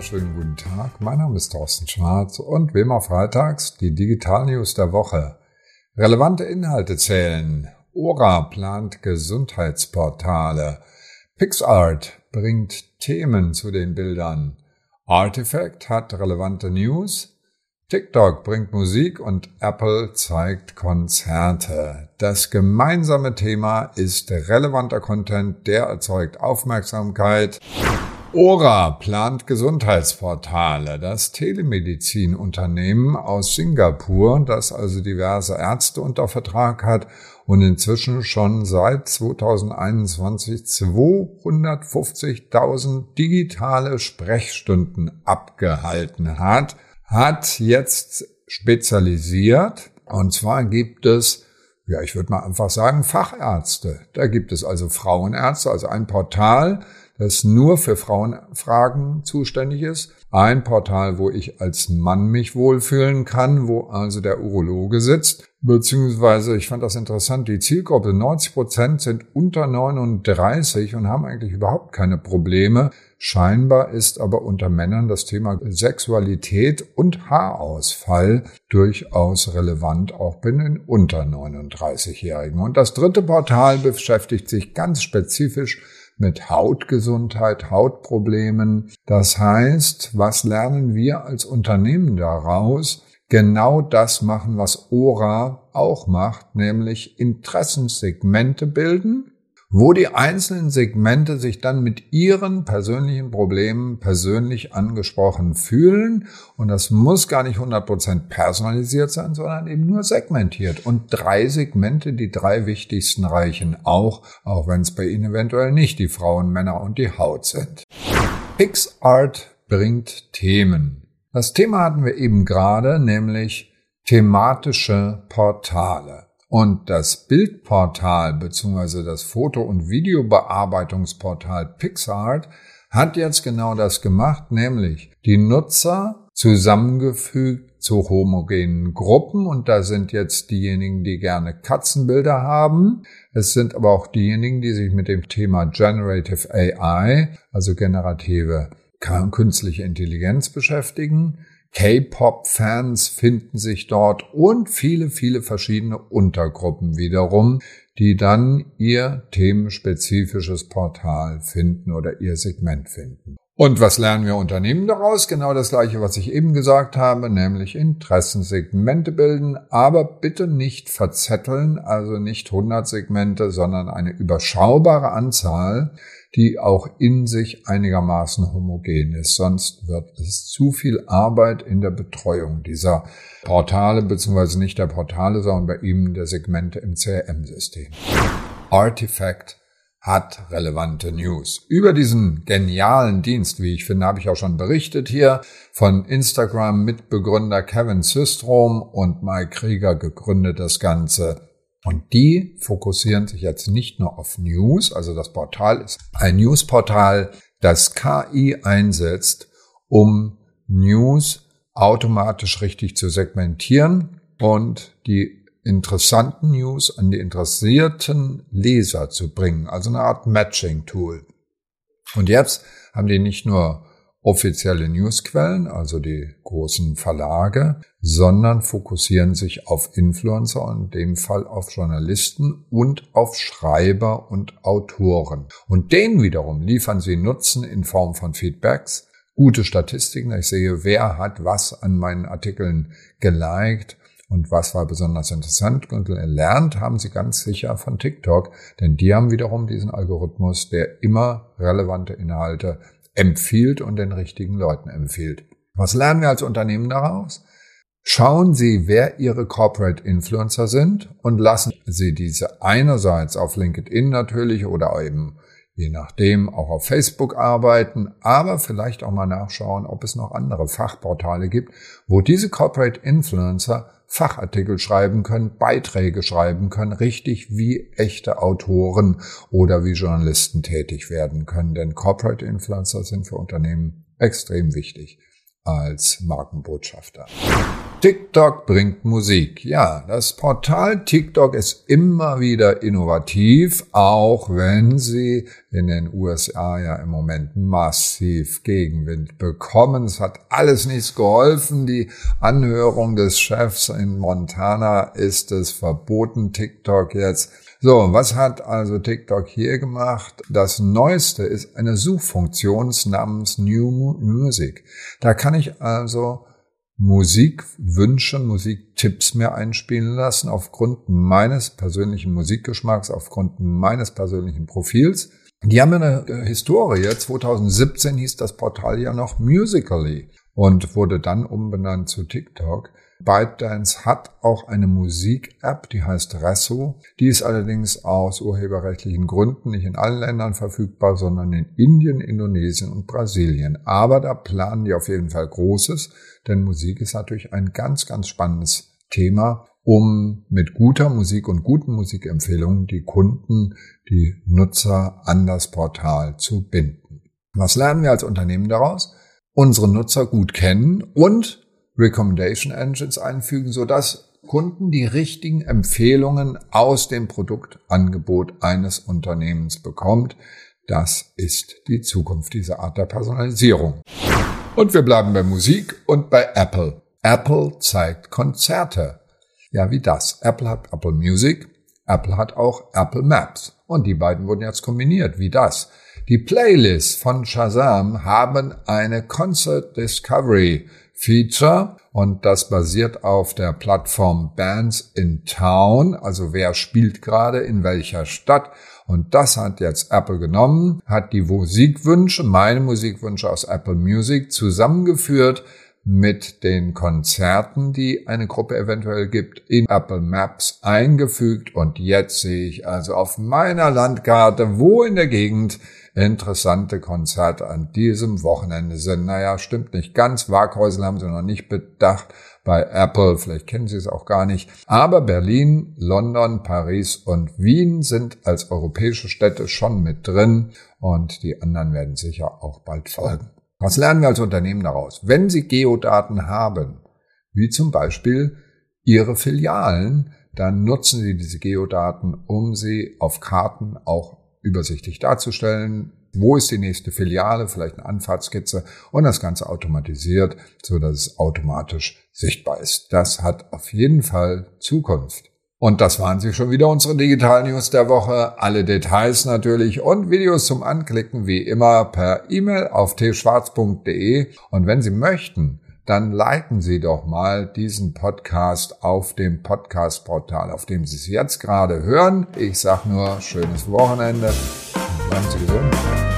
wunderschönen guten Tag. Mein Name ist Thorsten Schwarz und wie immer freitags die Digital News der Woche. Relevante Inhalte zählen. Ora plant Gesundheitsportale. PixArt bringt Themen zu den Bildern. Artifact hat relevante News. TikTok bringt Musik und Apple zeigt Konzerte. Das gemeinsame Thema ist relevanter Content, der erzeugt Aufmerksamkeit. Ora plant Gesundheitsportale. Das Telemedizinunternehmen aus Singapur, das also diverse Ärzte unter Vertrag hat und inzwischen schon seit 2021 250.000 digitale Sprechstunden abgehalten hat, hat jetzt spezialisiert. Und zwar gibt es, ja, ich würde mal einfach sagen, Fachärzte. Da gibt es also Frauenärzte, also ein Portal, das nur für Frauenfragen zuständig ist. Ein Portal, wo ich als Mann mich wohlfühlen kann, wo also der Urologe sitzt. Beziehungsweise, ich fand das interessant, die Zielgruppe 90 Prozent sind unter 39 und haben eigentlich überhaupt keine Probleme. Scheinbar ist aber unter Männern das Thema Sexualität und Haarausfall durchaus relevant, auch bei den unter 39-Jährigen. Und das dritte Portal beschäftigt sich ganz spezifisch mit Hautgesundheit, Hautproblemen. Das heißt, was lernen wir als Unternehmen daraus? Genau das machen, was Ora auch macht, nämlich Interessenssegmente bilden wo die einzelnen Segmente sich dann mit ihren persönlichen Problemen persönlich angesprochen fühlen. Und das muss gar nicht 100% personalisiert sein, sondern eben nur segmentiert. Und drei Segmente, die drei wichtigsten reichen auch, auch wenn es bei Ihnen eventuell nicht die Frauen, Männer und die Haut sind. PixArt bringt Themen. Das Thema hatten wir eben gerade, nämlich thematische Portale. Und das Bildportal bzw. das Foto- und Videobearbeitungsportal PixArt hat jetzt genau das gemacht, nämlich die Nutzer zusammengefügt zu homogenen Gruppen und da sind jetzt diejenigen, die gerne Katzenbilder haben. Es sind aber auch diejenigen, die sich mit dem Thema Generative AI, also generative künstliche Intelligenz beschäftigen. K-Pop-Fans finden sich dort und viele, viele verschiedene Untergruppen wiederum, die dann ihr themenspezifisches Portal finden oder ihr Segment finden. Und was lernen wir Unternehmen daraus? Genau das gleiche, was ich eben gesagt habe, nämlich Interessensegmente bilden, aber bitte nicht verzetteln, also nicht 100 Segmente, sondern eine überschaubare Anzahl, die auch in sich einigermaßen homogen ist. Sonst wird es zu viel Arbeit in der Betreuung dieser Portale, beziehungsweise nicht der Portale, sondern bei ihm der Segmente im CRM-System. Artifact hat relevante News. Über diesen genialen Dienst, wie ich finde, habe ich auch schon berichtet hier, von Instagram Mitbegründer Kevin Systrom und Mike Krieger gegründet das Ganze und die fokussieren sich jetzt nicht nur auf News, also das Portal ist ein Newsportal, das KI einsetzt, um News automatisch richtig zu segmentieren und die interessanten News an die interessierten Leser zu bringen, also eine Art Matching-Tool. Und jetzt haben die nicht nur offizielle Newsquellen, also die großen Verlage, sondern fokussieren sich auf Influencer, in dem Fall auf Journalisten und auf Schreiber und Autoren. Und denen wiederum liefern sie Nutzen in Form von Feedbacks, gute Statistiken. Ich sehe, wer hat was an meinen Artikeln geliked und was war besonders interessant und erlernt haben sie ganz sicher von TikTok, denn die haben wiederum diesen Algorithmus, der immer relevante Inhalte empfiehlt und den richtigen Leuten empfiehlt. Was lernen wir als Unternehmen daraus? Schauen Sie, wer Ihre Corporate Influencer sind und lassen Sie diese einerseits auf LinkedIn natürlich oder eben je nachdem auch auf Facebook arbeiten, aber vielleicht auch mal nachschauen, ob es noch andere Fachportale gibt, wo diese Corporate Influencer Fachartikel schreiben können, Beiträge schreiben können, richtig wie echte Autoren oder wie Journalisten tätig werden können. Denn Corporate Influencer sind für Unternehmen extrem wichtig als Markenbotschafter. TikTok bringt Musik. Ja, das Portal TikTok ist immer wieder innovativ, auch wenn sie in den USA ja im Moment massiv Gegenwind bekommen. Es hat alles nichts geholfen. Die Anhörung des Chefs in Montana ist es verboten, TikTok jetzt. So, was hat also TikTok hier gemacht? Das Neueste ist eine Suchfunktion namens New Music. Da kann ich also Musikwünsche, Musiktipps mehr einspielen lassen aufgrund meines persönlichen Musikgeschmacks, aufgrund meines persönlichen Profils. Die haben eine äh, Historie. 2017 hieß das Portal ja noch Musically und wurde dann umbenannt zu TikTok. ByteDance hat auch eine Musik-App, die heißt Resso. Die ist allerdings aus urheberrechtlichen Gründen nicht in allen Ländern verfügbar, sondern in Indien, Indonesien und Brasilien. Aber da planen die auf jeden Fall Großes, denn Musik ist natürlich ein ganz, ganz spannendes Thema, um mit guter Musik und guten Musikempfehlungen die Kunden, die Nutzer an das Portal zu binden. Was lernen wir als Unternehmen daraus? Unsere Nutzer gut kennen und Recommendation Engines einfügen, sodass Kunden die richtigen Empfehlungen aus dem Produktangebot eines Unternehmens bekommt. Das ist die Zukunft dieser Art der Personalisierung. Und wir bleiben bei Musik und bei Apple. Apple zeigt Konzerte. Ja, wie das. Apple hat Apple Music, Apple hat auch Apple Maps. Und die beiden wurden jetzt kombiniert. Wie das? Die Playlists von Shazam haben eine Concert Discovery Feature und das basiert auf der Plattform Bands in Town, also wer spielt gerade in welcher Stadt. Und das hat jetzt Apple genommen, hat die Musikwünsche, meine Musikwünsche aus Apple Music zusammengeführt mit den Konzerten, die eine Gruppe eventuell gibt, in Apple Maps eingefügt. Und jetzt sehe ich also auf meiner Landkarte, wo in der Gegend interessante Konzerte an diesem Wochenende sind. Naja, stimmt nicht ganz. Waghäusel haben sie noch nicht bedacht bei Apple. Vielleicht kennen Sie es auch gar nicht. Aber Berlin, London, Paris und Wien sind als europäische Städte schon mit drin und die anderen werden sicher auch bald folgen. Was lernen wir als Unternehmen daraus? Wenn Sie Geodaten haben, wie zum Beispiel Ihre Filialen, dann nutzen Sie diese Geodaten, um sie auf Karten auch übersichtlich darzustellen. Wo ist die nächste Filiale? Vielleicht eine Anfahrtskizze und das Ganze automatisiert, so dass es automatisch sichtbar ist. Das hat auf jeden Fall Zukunft. Und das waren sie schon wieder, unsere Digital News der Woche. Alle Details natürlich und Videos zum Anklicken wie immer per E-Mail auf tschwarz.de. Und wenn Sie möchten, dann liken Sie doch mal diesen Podcast auf dem Podcast-Portal, auf dem Sie es jetzt gerade hören. Ich sage nur schönes Wochenende. Bleiben Sie gesund.